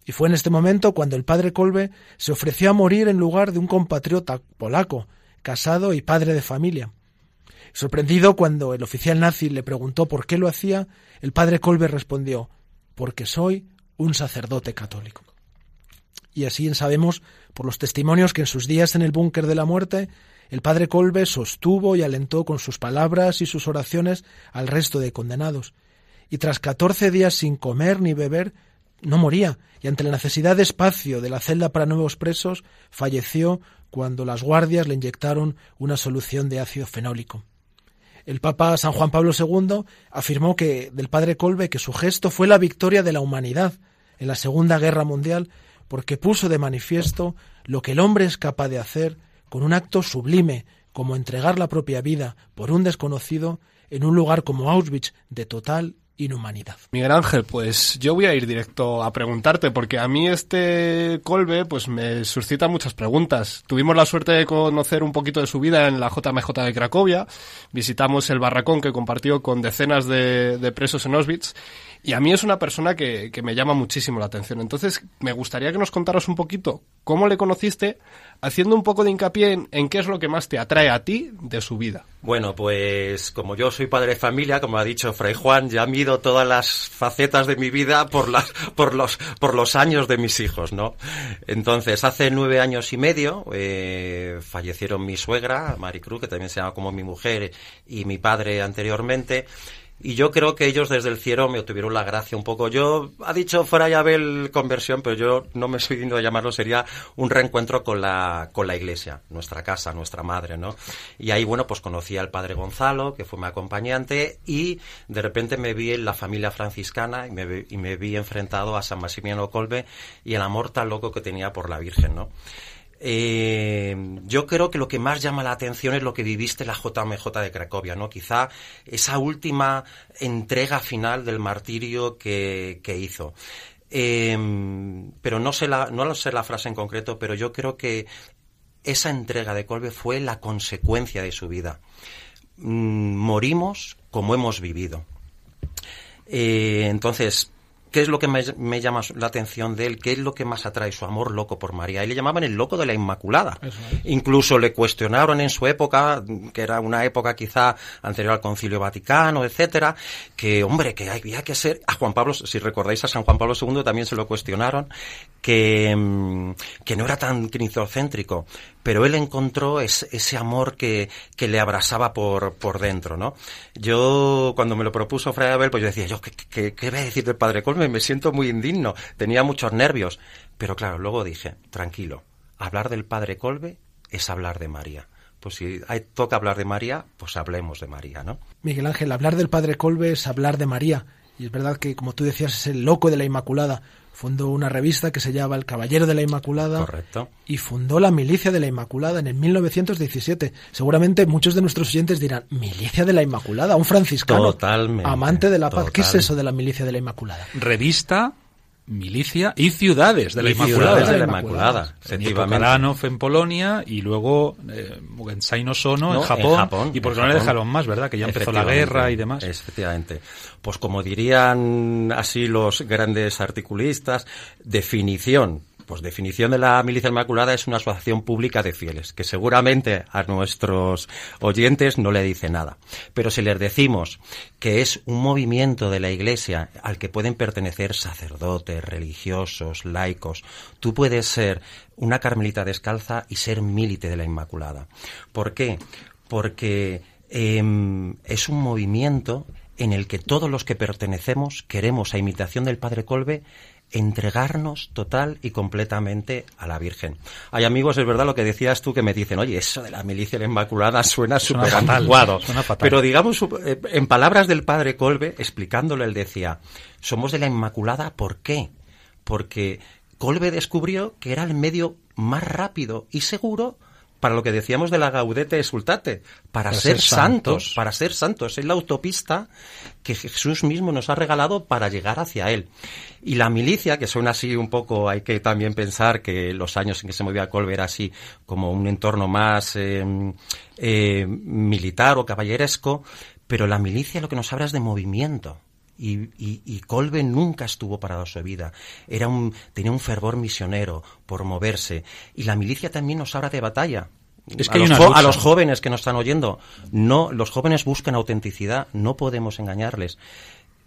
Y fue en este momento cuando el padre Kolbe se ofreció a morir en lugar de un compatriota polaco, casado y padre de familia. Sorprendido cuando el oficial nazi le preguntó por qué lo hacía, el padre Kolbe respondió, porque soy un sacerdote católico. Y así sabemos, por los testimonios, que en sus días en el búnker de la muerte, el padre Kolbe sostuvo y alentó con sus palabras y sus oraciones al resto de condenados. Y tras catorce días sin comer ni beber, no moría, y ante la necesidad de espacio de la celda para nuevos presos, falleció cuando las guardias le inyectaron una solución de ácido fenólico. El Papa San Juan Pablo II afirmó que del padre Colbe que su gesto fue la victoria de la humanidad en la Segunda Guerra Mundial porque puso de manifiesto lo que el hombre es capaz de hacer con un acto sublime como entregar la propia vida por un desconocido en un lugar como Auschwitz de total Miguel Ángel, pues yo voy a ir directo a preguntarte, porque a mí este Colbe pues me suscita muchas preguntas. Tuvimos la suerte de conocer un poquito de su vida en la JMJ de Cracovia, visitamos el barracón que compartió con decenas de, de presos en Auschwitz, y a mí es una persona que, que me llama muchísimo la atención. Entonces, me gustaría que nos contaras un poquito cómo le conociste, haciendo un poco de hincapié en, en, qué es lo que más te atrae a ti de su vida. Bueno, pues como yo soy padre de familia, como ha dicho Fray Juan, ya mido todas las facetas de mi vida por, las, por, los, por los años de mis hijos, ¿no? Entonces, hace nueve años y medio eh, fallecieron mi suegra, Maricruz, que también se llama como mi mujer, y mi padre anteriormente. Y yo creo que ellos desde el cielo me obtuvieron la gracia un poco. Yo, ha dicho Fray Abel conversión, pero yo no me estoy viendo a llamarlo, sería un reencuentro con la, con la iglesia, nuestra casa, nuestra madre, ¿no? Y ahí, bueno, pues conocí al padre Gonzalo, que fue mi acompañante, y de repente me vi en la familia franciscana y me, y me vi enfrentado a San Maximiano Colbe y el amor tan loco que tenía por la Virgen, ¿no? Eh, yo creo que lo que más llama la atención es lo que viviste la JMJ de Cracovia, ¿no? Quizá esa última entrega final del martirio que, hizo. Eh, pero no sé, la, no sé la frase en concreto, pero yo creo que esa entrega de Colbe fue la consecuencia de su vida. Mm, morimos como hemos vivido. Eh, entonces, ¿Qué es lo que me, me llama la atención de él? ¿Qué es lo que más atrae su amor loco por María? Y le llamaban el loco de la Inmaculada. Incluso le cuestionaron en su época, que era una época quizá anterior al Concilio Vaticano, etcétera, que hombre, que había que ser a Juan Pablo, si recordáis a San Juan Pablo II también se lo cuestionaron, que, mm, que no era tan cristocéntrico, pero él encontró ese, ese amor que, que le abrasaba por, por dentro, ¿no? Yo, cuando me lo propuso Fray Abel, pues yo decía, yo, ¿qué, qué, qué voy a decir del Padre Colme? Me siento muy indigno, tenía muchos nervios. Pero claro, luego dije, tranquilo, hablar del Padre Colbe es hablar de María. Pues si hay, toca hablar de María, pues hablemos de María, ¿no? Miguel Ángel, hablar del Padre Colbe es hablar de María. Y es verdad que, como tú decías, es el loco de la Inmaculada. Fundó una revista que se llama El Caballero de la Inmaculada. Correcto. Y fundó la Milicia de la Inmaculada en el 1917. Seguramente muchos de nuestros oyentes dirán, Milicia de la Inmaculada, un franciscano. Totalmente. Amante de la paz. ¿Qué es eso de la Milicia de la Inmaculada? Revista, milicia y ciudades de la Y Inmaculada. ciudades de la Inmaculada. Efectivamente. En Polonia y luego eh, Mugensai no Sono No, en Japón. en Japón, y porque no le dejaron más, ¿verdad? Que ya empezó la guerra y demás. Efectivamente. Pues como dirían así los grandes articulistas, definición. Pues definición de la Milicia Inmaculada es una asociación pública de fieles, que seguramente a nuestros oyentes no le dice nada. Pero si les decimos que es un movimiento de la Iglesia al que pueden pertenecer sacerdotes, religiosos, laicos, tú puedes ser una carmelita descalza y ser milite de la Inmaculada. ¿Por qué? Porque em, es un movimiento en el que todos los que pertenecemos queremos, a imitación del Padre Colbe, entregarnos total y completamente a la Virgen. Hay amigos, es verdad lo que decías tú, que me dicen, oye, eso de la milicia de la Inmaculada suena súper fatal, anticuado. suena fatal. Pero digamos, eh, en palabras del Padre Colbe, explicándolo, él decía, somos de la Inmaculada, ¿por qué? Porque Colbe descubrió que era el medio más rápido y seguro para lo que decíamos de la gaudete exultate, para, Para ser, ser santos, santos. para ser santos. Es la autopista que Jesús mismo nos ha regalado para llegar hacia Él. Y la milicia, que suena así un poco, hay que también pensar que los años en que se movía Colbe era así como un entorno más eh, eh, militar o caballeresco, pero la milicia lo que nos habla es de movimiento. Y, y, y Colbe nunca estuvo parado su vida. Era un, tenía un fervor misionero por moverse. Y la milicia también nos habla de batalla. Es a, que hay los a los jóvenes que nos están oyendo, no, los jóvenes buscan autenticidad, no podemos engañarles.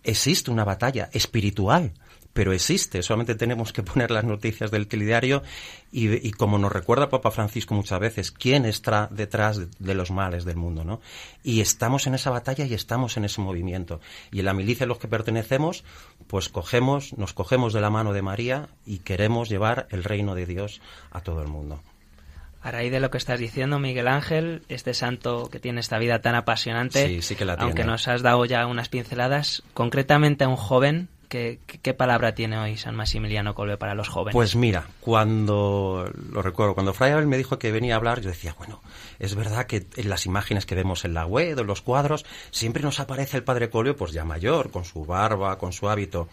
Existe una batalla espiritual, pero existe. Solamente tenemos que poner las noticias del telediario y, y como nos recuerda Papa Francisco muchas veces, quién está detrás de, de los males del mundo, ¿no? Y estamos en esa batalla y estamos en ese movimiento. Y en la milicia a los que pertenecemos, pues cogemos, nos cogemos de la mano de María y queremos llevar el reino de Dios a todo el mundo. A raíz de lo que estás diciendo, Miguel Ángel, este santo que tiene esta vida tan apasionante, Sí, sí que la aunque nos has dado ya unas pinceladas, concretamente a un joven, ¿qué, palabra tiene hoy San Maximiliano Colbe para los jóvenes? Pues mira, cuando lo recuerdo, cuando Fray Abel me dijo que venía a hablar, yo decía, bueno, es verdad que en las imágenes que vemos en la web, en los cuadros, siempre nos aparece el padre Colbe, pues ya mayor, con su barba, con su hábito.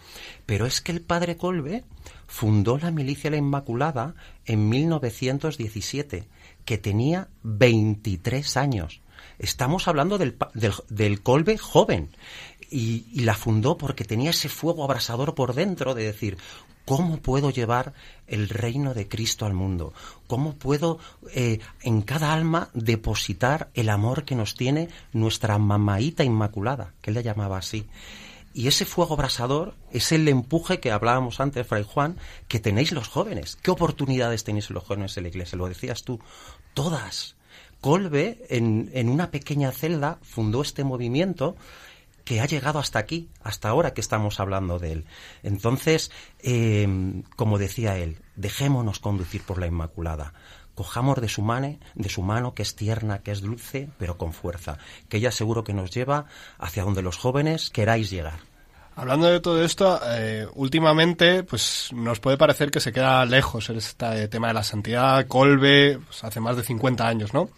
Pero es que el padre Colbe fundó la milicia La Inmaculada en 1917, que tenía 23 años. Estamos hablando del, del Colbe joven. Y, la fundó porque tenía ese fuego abrasador por dentro de decir, ¿cómo puedo llevar el reino de Cristo al mundo? ¿Cómo puedo eh, en cada alma depositar el amor que nos tiene nuestra mamaíta inmaculada, que él la llamaba así? Y ese fuego abrasador es el empuje que hablábamos antes, Fray Juan, que tenéis los jóvenes. ¿Qué oportunidades tenéis los jóvenes en la iglesia? Lo decías tú. Todas. Colbe, en una pequeña celda, fundó este movimiento que ha llegado hasta aquí, hasta ahora que estamos hablando de él. Entonces, eh, como decía él, dejémonos conducir por la Inmaculada. Cojamos de su, mane, de su mano, que es tierna, que es dulce, pero con fuerza, que ella seguro que nos lleva hacia donde los jóvenes queráis llegar. Hablando de todo esto, eh, últimamente, pues nos puede parecer que se queda lejos este tema de la santidad. Colbe, pues, hace más de 50 años, ¿no?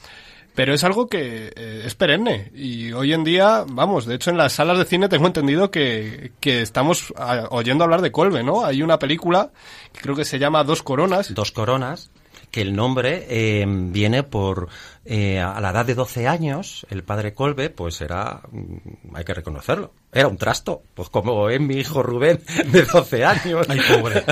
Pero es algo que eh, es perenne. Y hoy en día, vamos, de hecho en las salas de cine tengo entendido que, que estamos oyendo hablar de Colbe, ¿no? Hay una película que creo que se llama Dos Coronas. Dos coronas que el nombre eh, viene por eh, a la edad de 12 años el padre Colbe pues era mm, hay que reconocerlo era un trasto pues como es mi hijo Rubén de 12 años ay pobre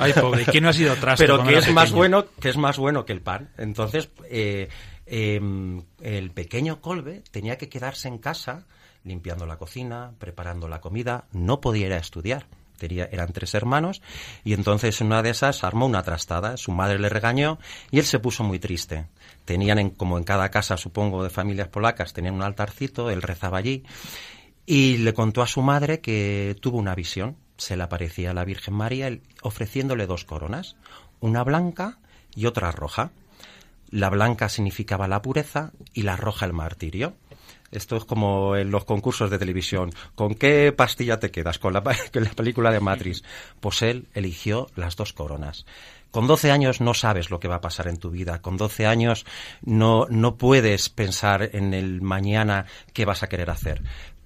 ay pobre y quién no ha sido trasto pero que es más bueno que es más bueno que el pan entonces eh, em, el pequeño Colbe tenía que quedarse en casa limpiando la cocina preparando la comida no podía ir a estudiar eran tres hermanos, y entonces en una de esas armó una trastada, su madre le regañó y él se puso muy triste. Tenían, en, como en cada casa, supongo, de familias polacas, tenían un altarcito, él rezaba allí, y le contó a su madre que tuvo una visión, se le aparecía a la Virgen María ofreciéndole dos coronas, una blanca y otra roja. La blanca significaba la pureza y la roja el martirio. Esto es como en los concursos de televisión. ¿Con qué pastilla te quedas? ¿Con la, la película de Matrix? Pues él eligió las dos coronas. Con 12 años no sabes lo que va a pasar en tu vida. Con 12 años no, no puedes pensar en el mañana qué vas a querer hacer.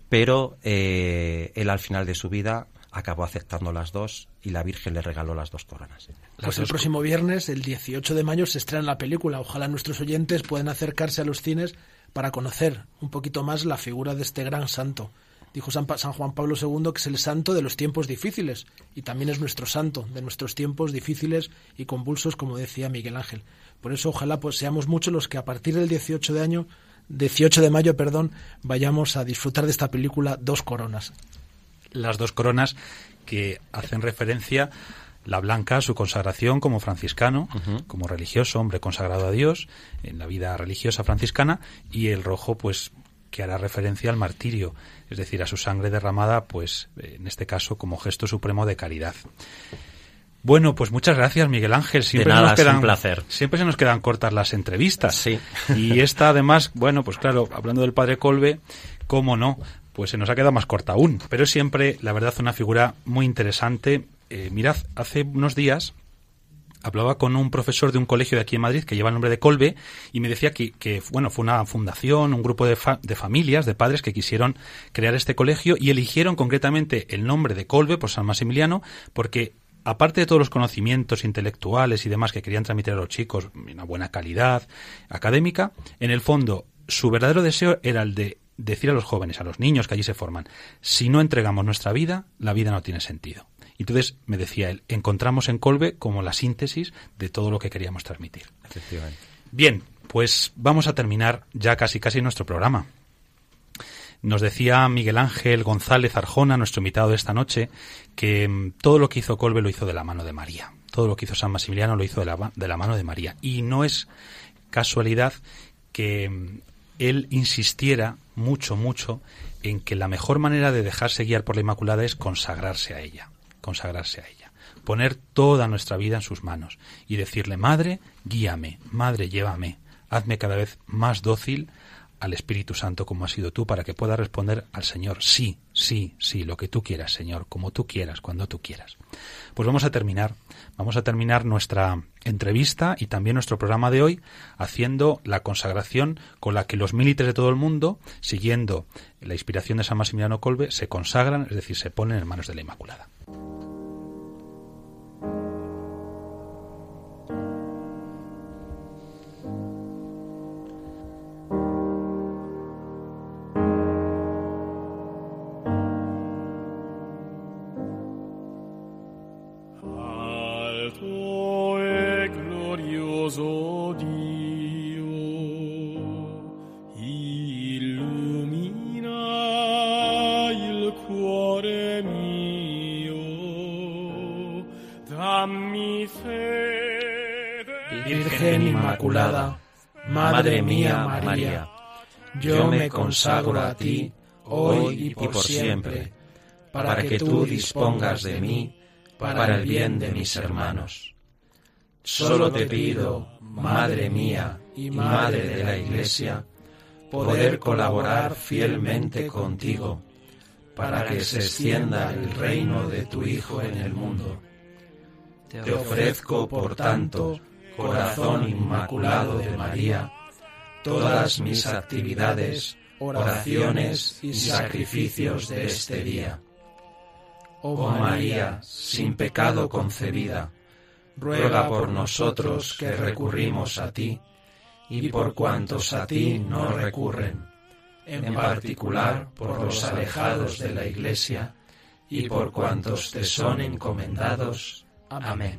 Pero eh, él al final de su vida acabó aceptando las dos y la Virgen le regaló las dos coronas. Pues el próximo viernes, el 18 de mayo, se estrena la película. Ojalá nuestros oyentes puedan acercarse a los cines para conocer un poquito más la figura de este gran santo. Dijo San, Juan Pablo II que es el santo de los tiempos difíciles y también es nuestro santo de nuestros tiempos difíciles y convulsos, como decía Miguel Ángel. Por eso ojalá pues seamos muchos los que a partir del 18 de año 18 de mayo, perdón, vayamos a disfrutar de esta película Dos Coronas. Las dos coronas que hacen referencia la blanca, su consagración como franciscano, como religioso, hombre consagrado a Dios en la vida religiosa franciscana, y el rojo, pues que hará referencia al martirio, es decir, a su sangre derramada, pues en este caso como gesto supremo de caridad. Bueno, pues muchas gracias, Miguel Ángel. Siempre de nada, nos quedan, placer. Siempre se nos quedan cortas las entrevistas. Sí. Y esta, además, bueno, pues claro, hablando del padre Colbe, cómo no, pues se nos ha quedado más corta aún. Pero es siempre, la verdad, una figura muy interesante eh, mirad, hace unos días hablaba con un profesor de un colegio de aquí en Madrid que lleva el nombre de Colbe y me decía que, bueno, fue una fundación, un grupo de, de, familias, de padres que quisieron crear este colegio y eligieron concretamente el nombre de Colbe por San Maximiliano porque aparte de todos los conocimientos intelectuales y demás que querían transmitir a los chicos, una buena calidad académica, en el fondo su verdadero deseo era el de decir a los jóvenes, a los niños que allí se forman, si no entregamos nuestra vida, la vida no tiene sentido. Y entonces me decía él, encontramos en Colbe como la síntesis de todo lo que queríamos transmitir. Bien, pues vamos a terminar ya casi casi nuestro programa. Nos decía Miguel Ángel González Arjona, nuestro invitado de esta noche, que mm, todo lo que hizo Colbe lo hizo de la mano de María. Todo lo que hizo San Maximiliano lo hizo de la, de la mano de María. Y no es casualidad que mm, él insistiera mucho, mucho en que la mejor manera de dejarse guiar por la Inmaculada es consagrarse a ella consagrarse a ella, poner toda nuestra vida en sus manos y decirle, Madre, guíame, Madre, llévame, hazme cada vez más dócil al Espíritu Santo como has sido tú para que pueda responder al Señor, sí, sí, sí, lo que tú quieras, Señor, como tú quieras, cuando tú quieras. Pues vamos a terminar, vamos a terminar nuestra entrevista y también nuestro programa de hoy haciendo la consagración con la que los militares de todo el mundo, siguiendo la inspiración de San Maximiliano Colbe, se consagran, es decir, se ponen en manos de la Inmaculada. Mía María, yo me consagro a ti hoy y por siempre, para que tú dispongas de mí para el bien de mis hermanos. Solo te pido, Madre mía y Madre de la Iglesia, poder colaborar fielmente contigo para que se extienda el reino de tu Hijo en el mundo. Te ofrezco, por tanto, corazón inmaculado de María, todas mis actividades, oraciones y sacrificios de este día. Oh María, sin pecado concebida, ruega por nosotros que recurrimos a ti, y por cuantos a ti no recurren, en particular por los alejados de la Iglesia, y por cuantos te son encomendados. Amén.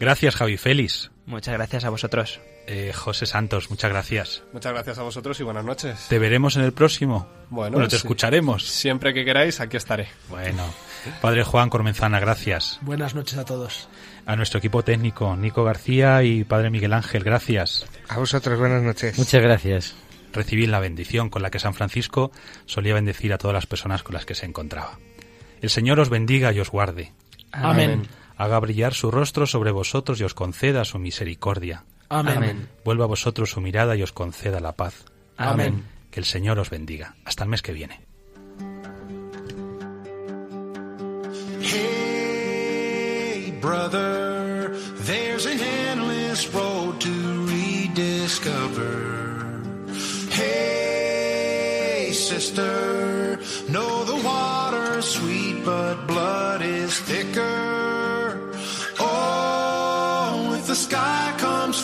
Gracias, Javi Félix. Muchas gracias a vosotros. Eh, José Santos, muchas gracias. Muchas gracias a vosotros y buenas noches. Te veremos en el próximo. Bueno, te sí. escucharemos. Siempre que queráis, aquí estaré. Bueno, Padre Juan Cormenzana, gracias. Buenas noches a todos. A nuestro equipo técnico, Nico García y Padre Miguel Ángel, gracias. A vosotros, buenas noches. Muchas gracias. Recibid la bendición con la que San Francisco solía bendecir a todas las personas con las que se encontraba. El Señor os bendiga y os guarde. Amén. Haga brillar su rostro sobre vosotros y os conceda su misericordia. Amén. Vuelva a vosotros su mirada y os conceda la paz. Amén. Que el Señor os bendiga. Hasta el mes que viene. Hey, brother, there's an endless road to rediscover. Hey, sister, know the water's sweet, but blood is thicker.